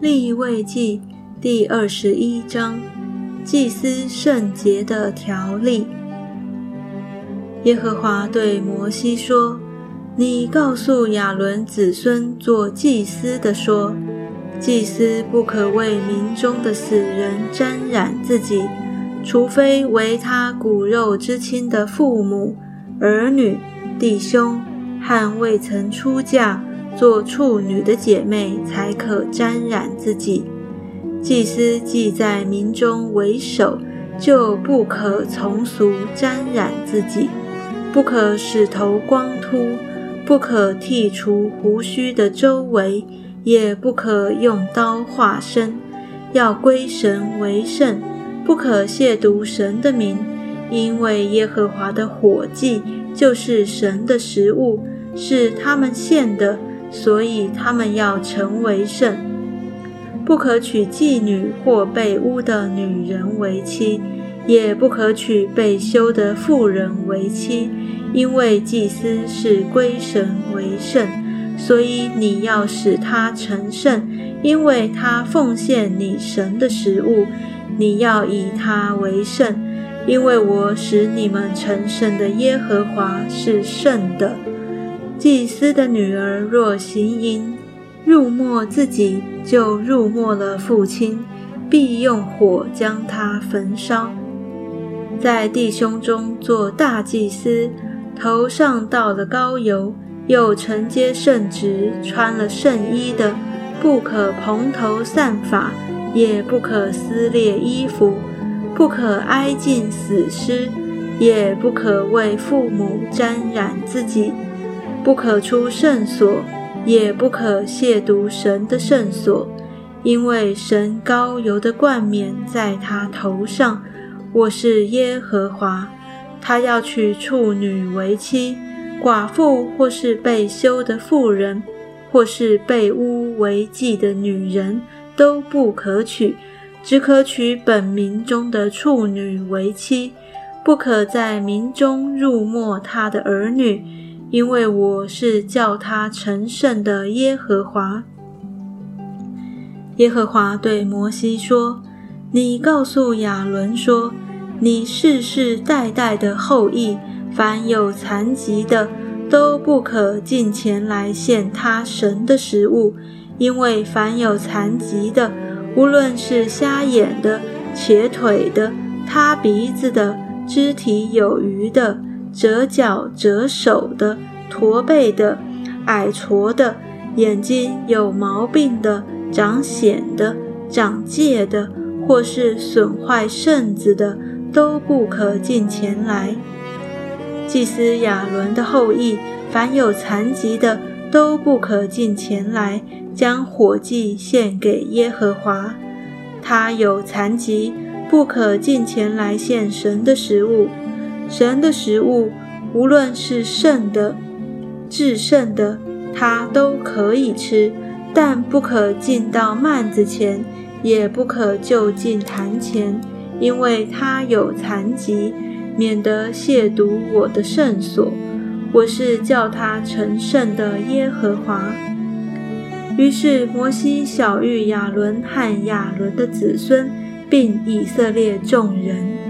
立位记第二十一章祭司圣洁的条例。耶和华对摩西说：“你告诉亚伦子孙做祭司的说，祭司不可为民中的死人沾染自己，除非为他骨肉之亲的父母、儿女、弟兄和未曾出嫁。”做处女的姐妹才可沾染自己。祭司既在民中为首，就不可从俗沾染自己，不可使头光秃，不可剃除胡须的周围，也不可用刀划身，要归神为圣，不可亵渎神的名，因为耶和华的火祭就是神的食物，是他们献的。所以他们要成为圣，不可娶妓女或被污的女人为妻，也不可娶被休的妇人为妻，因为祭司是归神为圣，所以你要使他成圣，因为他奉献你神的食物，你要以他为圣，因为我使你们成圣的耶和华是圣的。祭司的女儿若行淫，入没自己，就入没了父亲，必用火将他焚烧。在弟兄中做大祭司，头上倒了膏油，又承接圣职，穿了圣衣的，不可蓬头散发，也不可撕裂衣服，不可挨近死尸，也不可为父母沾染自己。不可出圣所，也不可亵渎神的圣所，因为神高油的冠冕在他头上。我是耶和华。他要娶处女为妻，寡妇或是被休的妇人，或是被污为妓的女人，都不可娶，只可娶本民中的处女为妻。不可在民中入没他的儿女。因为我是叫他成圣的耶和华。耶和华对摩西说：“你告诉亚伦说，你世世代代的后裔，凡有残疾的，都不可进前来献他神的食物，因为凡有残疾的，无论是瞎眼的、瘸腿的、塌鼻子的、肢体有余的。”折脚折手的、驼背的、矮矬的、眼睛有毛病的、长癣的、长疥的，或是损坏肾子的，都不可进前来。祭司亚伦的后裔，凡有残疾的，都不可进前来，将火祭献给耶和华。他有残疾，不可进前来献神的食物。神的食物，无论是圣的、至圣的，他都可以吃，但不可进到幔子前，也不可就近坛前，因为他有残疾，免得亵渎我的圣所。我是叫他成圣的耶和华。于是摩西小谕亚伦和亚伦的子孙，并以色列众人。